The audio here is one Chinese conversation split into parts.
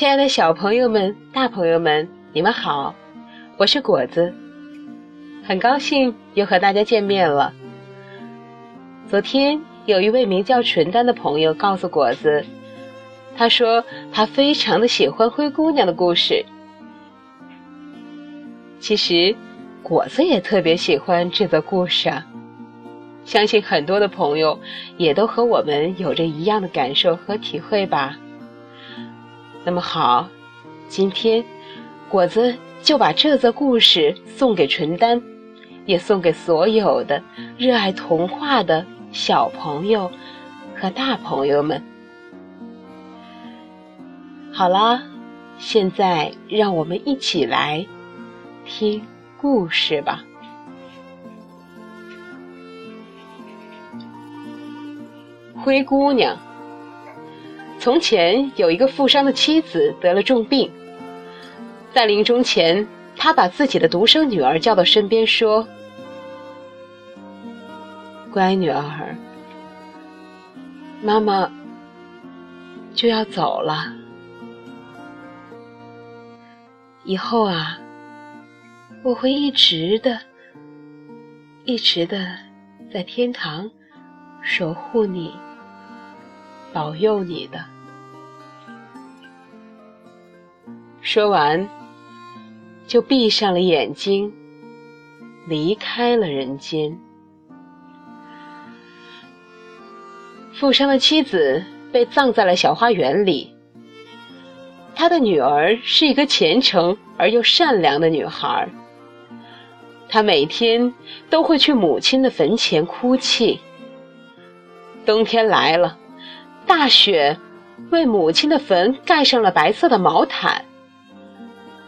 亲爱的小朋友们、大朋友们，你们好，我是果子，很高兴又和大家见面了。昨天有一位名叫纯丹的朋友告诉果子，他说他非常的喜欢灰姑娘的故事。其实，果子也特别喜欢这则故事啊。相信很多的朋友也都和我们有着一样的感受和体会吧。那么好，今天果子就把这则故事送给纯丹，也送给所有的热爱童话的小朋友和大朋友们。好啦，现在让我们一起来听故事吧。灰姑娘。从前有一个富商的妻子得了重病，在临终前，他把自己的独生女儿叫到身边说：“乖女儿，妈妈就要走了，以后啊，我会一直的、一直的在天堂守护你。”保佑你的。说完，就闭上了眼睛，离开了人间。富商的妻子被葬在了小花园里。他的女儿是一个虔诚而又善良的女孩。她每天都会去母亲的坟前哭泣。冬天来了。大雪为母亲的坟盖上了白色的毛毯。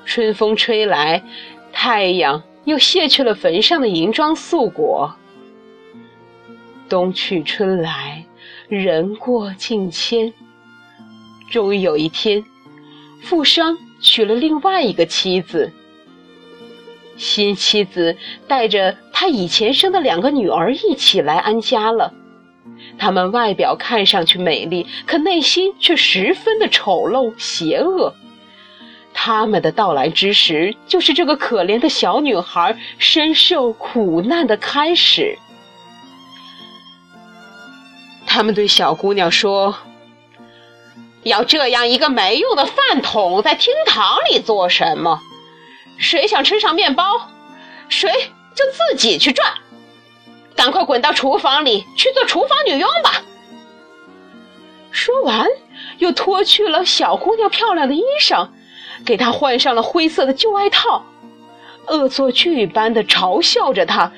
春风吹来，太阳又卸去了坟上的银装素裹。冬去春来，人过境迁。终于有一天，富商娶了另外一个妻子。新妻子带着他以前生的两个女儿一起来安家了。他们外表看上去美丽，可内心却十分的丑陋邪恶。他们的到来之时，就是这个可怜的小女孩深受苦难的开始。他们对小姑娘说：“要这样一个没用的饭桶在厅堂里做什么？谁想吃上面包，谁就自己去赚。”赶快滚到厨房里去做厨房女佣吧！说完，又脱去了小姑娘漂亮的衣裳，给她换上了灰色的旧外套，恶作剧般的嘲笑着她，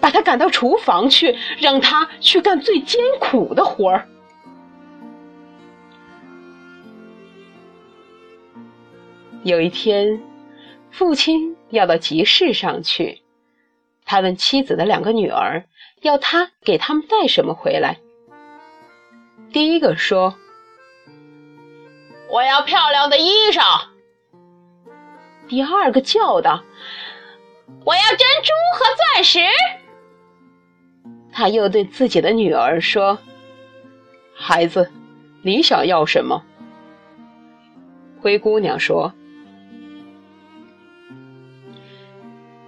把她赶到厨房去，让她去干最艰苦的活儿。有一天，父亲要到集市上去，他问妻子的两个女儿。要他给他们带什么回来？第一个说：“我要漂亮的衣裳。”第二个叫道：“我要珍珠和钻石。”他又对自己的女儿说：“孩子，你想要什么？”灰姑娘说：“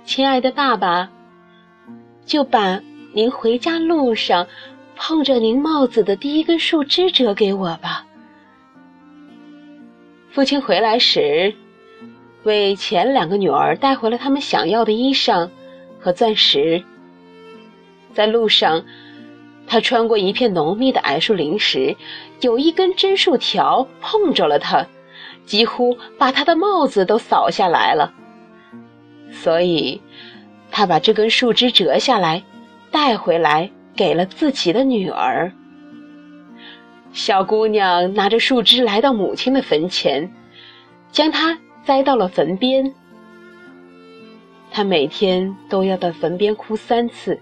亲爱的爸爸，就把。”您回家路上碰着您帽子的第一根树枝折给我吧。父亲回来时，为前两个女儿带回了他们想要的衣裳和钻石。在路上，他穿过一片浓密的矮树林时，有一根针树条碰着了他，几乎把他的帽子都扫下来了。所以，他把这根树枝折下来。带回来给了自己的女儿。小姑娘拿着树枝来到母亲的坟前，将它栽到了坟边。她每天都要到坟边哭三次，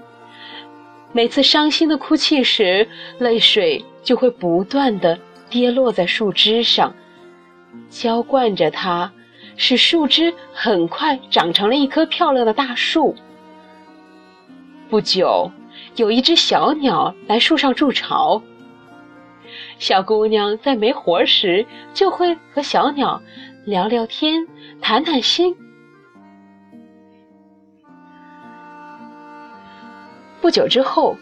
每次伤心的哭泣时，泪水就会不断的跌落在树枝上，浇灌着它，使树枝很快长成了一棵漂亮的大树。不久，有一只小鸟来树上筑巢。小姑娘在没活时就会和小鸟聊聊天、谈谈心。不久之后，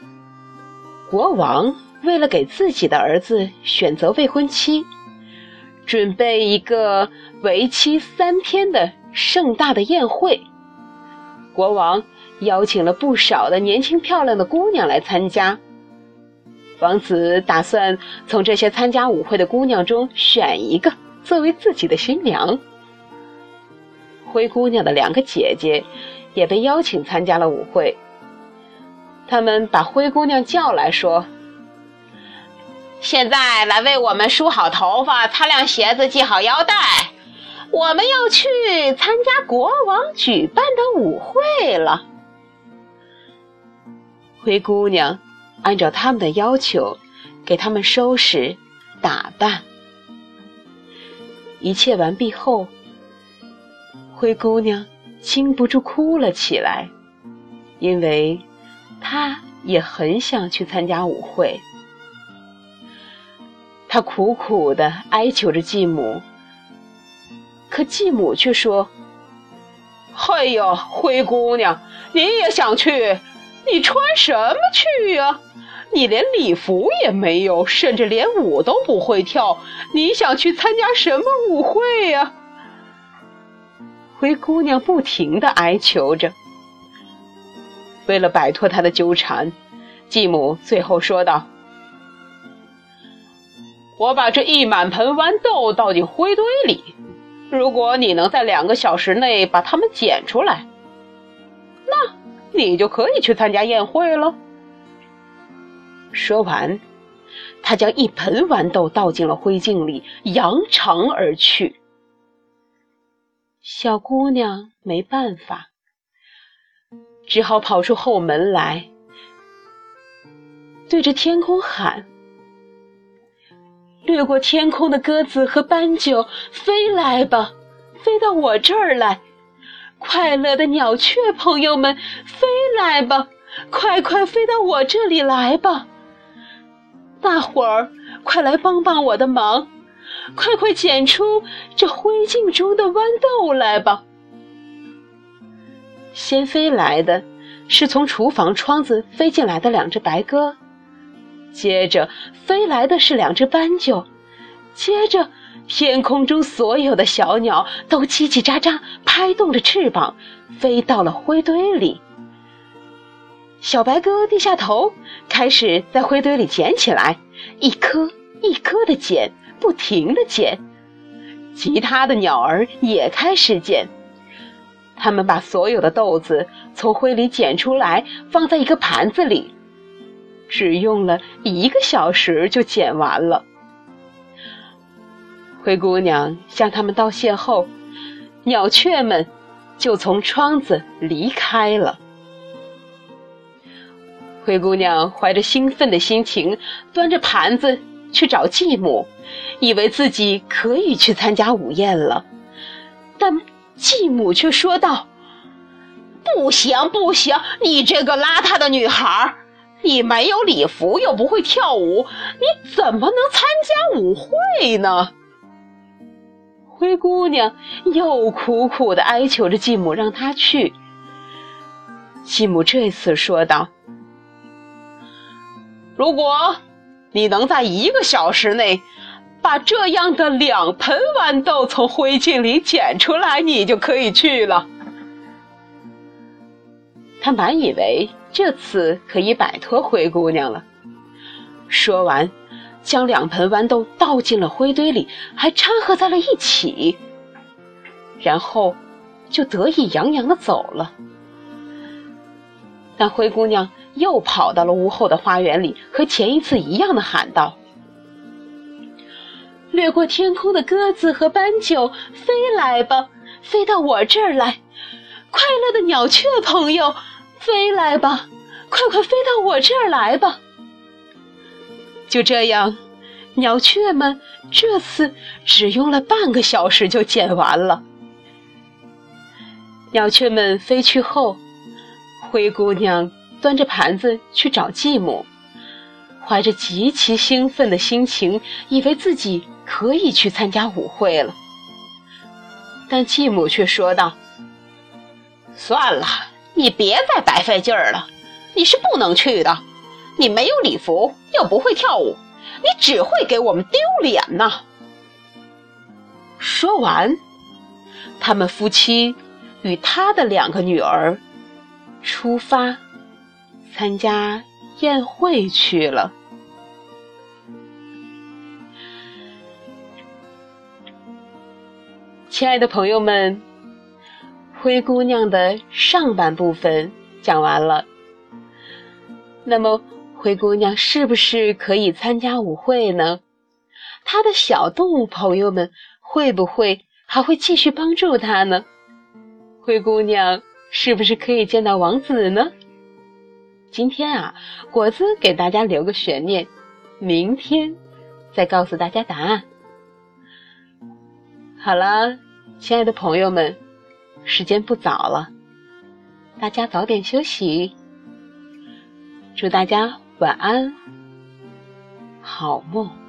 国王为了给自己的儿子选择未婚妻，准备一个为期三天的盛大的宴会。国王邀请了不少的年轻漂亮的姑娘来参加。王子打算从这些参加舞会的姑娘中选一个作为自己的新娘。灰姑娘的两个姐姐也被邀请参加了舞会。他们把灰姑娘叫来说：“现在来为我们梳好头发、擦亮鞋子、系好腰带，我们要去参加国王举办的舞会了。”灰姑娘按照他们的要求，给他们收拾、打扮。一切完毕后，灰姑娘禁不住哭了起来，因为。她也很想去参加舞会，他苦苦的哀求着继母，可继母却说：“哎呀，灰姑娘，你也想去？你穿什么去呀？你连礼服也没有，甚至连舞都不会跳，你想去参加什么舞会呀？”灰姑娘不停的哀求着。为了摆脱他的纠缠，继母最后说道：“我把这一满盆豌豆倒进灰堆里，如果你能在两个小时内把它们捡出来，那你就可以去参加宴会了。”说完，他将一盆豌豆倒进了灰烬里，扬长而去。小姑娘没办法。只好跑出后门来，对着天空喊：“掠过天空的鸽子和斑鸠，飞来吧，飞到我这儿来！快乐的鸟雀朋友们，飞来吧，快快飞到我这里来吧！大伙儿，快来帮帮我的忙，快快捡出这灰烬中的豌豆来吧！”先飞来的是从厨房窗子飞进来的两只白鸽，接着飞来的是两只斑鸠，接着天空中所有的小鸟都叽叽喳喳拍动着翅膀，飞到了灰堆里。小白鸽低下头，开始在灰堆里捡起来，一颗一颗的捡，不停的捡。其他的鸟儿也开始捡。他们把所有的豆子从灰里捡出来，放在一个盘子里，只用了一个小时就剪完了。灰姑娘向他们道谢后，鸟雀们就从窗子离开了。灰姑娘怀着兴奋的心情，端着盘子去找继母，以为自己可以去参加午宴了，但。继母却说道：“不行，不行！你这个邋遢的女孩，你没有礼服，又不会跳舞，你怎么能参加舞会呢？”灰姑娘又苦苦的哀求着继母让她去。继母这次说道：“如果你能在一个小时内……”把这样的两盆豌豆从灰烬里捡出来，你就可以去了。他满以为这次可以摆脱灰姑娘了。说完，将两盆豌豆倒进了灰堆里，还掺和在了一起，然后就得意洋洋的走了。但灰姑娘又跑到了屋后的花园里，和前一次一样的喊道。掠过天空的鸽子和斑鸠，飞来吧，飞到我这儿来！快乐的鸟雀朋友，飞来吧，快快飞到我这儿来吧！就这样，鸟雀们这次只用了半个小时就捡完了。鸟雀们飞去后，灰姑娘端着盘子去找继母，怀着极其兴奋的心情，以为自己可以去参加舞会了。但继母却说道：“算了，你别再白费劲儿了，你是不能去的。你没有礼服，又不会跳舞，你只会给我们丢脸呐。”说完，他们夫妻与他的两个女儿出发参加宴会去了。亲爱的朋友们，灰姑娘的上半部分讲完了。那么，灰姑娘是不是可以参加舞会呢？她的小动物朋友们会不会还会继续帮助她呢？灰姑娘是不是可以见到王子呢？今天啊，果子给大家留个悬念，明天再告诉大家答案。好了。亲爱的朋友们，时间不早了，大家早点休息。祝大家晚安，好梦。